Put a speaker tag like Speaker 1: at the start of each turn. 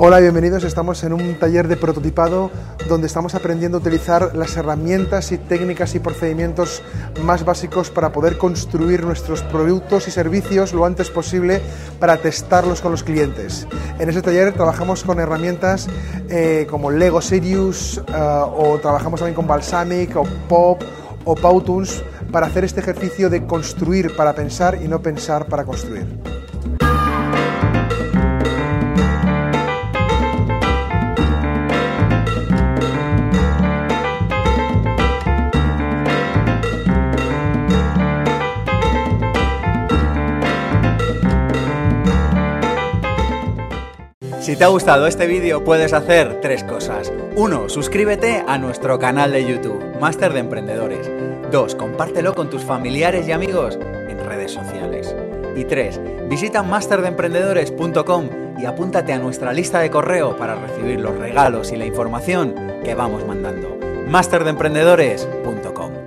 Speaker 1: Hola, bienvenidos. Estamos en un taller de prototipado donde estamos aprendiendo a utilizar las herramientas y técnicas y procedimientos más básicos para poder construir nuestros productos y servicios lo antes posible para testarlos con los clientes. En este taller trabajamos con herramientas eh, como Lego Serious eh, o trabajamos también con Balsamic o Pop o Powtoons para hacer este ejercicio de construir para pensar y no pensar para construir.
Speaker 2: Si te ha gustado este vídeo puedes hacer tres cosas. 1. Suscríbete a nuestro canal de YouTube, Máster de Emprendedores. 2. Compártelo con tus familiares y amigos en redes sociales. Y 3. Visita masterdeemprendedores.com y apúntate a nuestra lista de correo para recibir los regalos y la información que vamos mandando. masterdeemprendedores.com